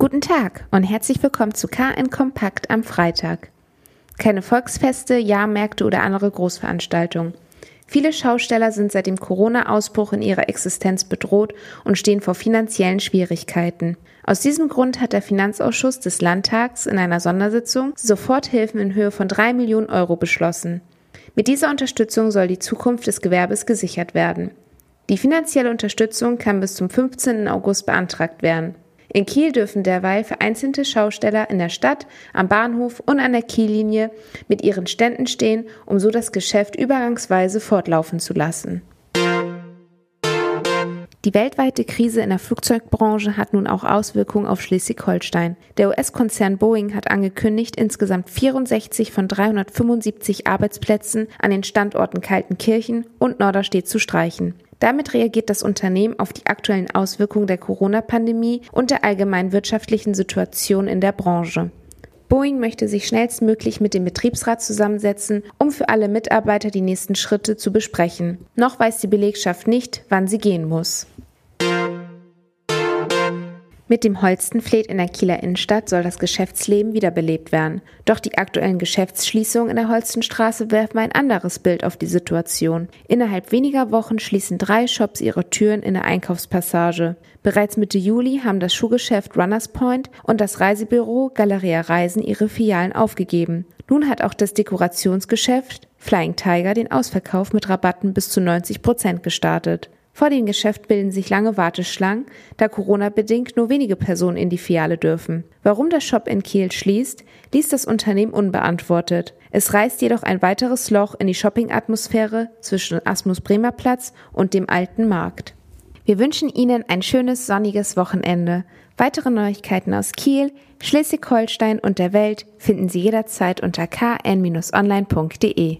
Guten Tag und herzlich willkommen zu KN Kompakt am Freitag. Keine Volksfeste, Jahrmärkte oder andere Großveranstaltungen. Viele Schausteller sind seit dem Corona-Ausbruch in ihrer Existenz bedroht und stehen vor finanziellen Schwierigkeiten. Aus diesem Grund hat der Finanzausschuss des Landtags in einer Sondersitzung Soforthilfen in Höhe von drei Millionen Euro beschlossen. Mit dieser Unterstützung soll die Zukunft des Gewerbes gesichert werden. Die finanzielle Unterstützung kann bis zum 15. August beantragt werden. In Kiel dürfen derweil vereinzelte Schausteller in der Stadt, am Bahnhof und an der Kiellinie mit ihren Ständen stehen, um so das Geschäft übergangsweise fortlaufen zu lassen. Die weltweite Krise in der Flugzeugbranche hat nun auch Auswirkungen auf Schleswig-Holstein. Der US-Konzern Boeing hat angekündigt, insgesamt 64 von 375 Arbeitsplätzen an den Standorten Kaltenkirchen und Norderstedt zu streichen. Damit reagiert das Unternehmen auf die aktuellen Auswirkungen der Corona-Pandemie und der allgemeinen wirtschaftlichen Situation in der Branche. Boeing möchte sich schnellstmöglich mit dem Betriebsrat zusammensetzen, um für alle Mitarbeiter die nächsten Schritte zu besprechen. Noch weiß die Belegschaft nicht, wann sie gehen muss. Mit dem Holstenfleet in der Kieler Innenstadt soll das Geschäftsleben wiederbelebt werden. Doch die aktuellen Geschäftsschließungen in der Holstenstraße werfen ein anderes Bild auf die Situation. Innerhalb weniger Wochen schließen drei Shops ihre Türen in der Einkaufspassage. Bereits Mitte Juli haben das Schuhgeschäft Runners Point und das Reisebüro Galeria Reisen ihre Filialen aufgegeben. Nun hat auch das Dekorationsgeschäft Flying Tiger den Ausverkauf mit Rabatten bis zu 90 Prozent gestartet. Vor dem Geschäft bilden sich lange Warteschlangen, da Corona-bedingt nur wenige Personen in die Filiale dürfen. Warum der Shop in Kiel schließt, ließ das Unternehmen unbeantwortet. Es reißt jedoch ein weiteres Loch in die Shopping-Atmosphäre zwischen Asmus Bremer Platz und dem alten Markt. Wir wünschen Ihnen ein schönes sonniges Wochenende. Weitere Neuigkeiten aus Kiel, Schleswig-Holstein und der Welt finden Sie jederzeit unter kn-online.de.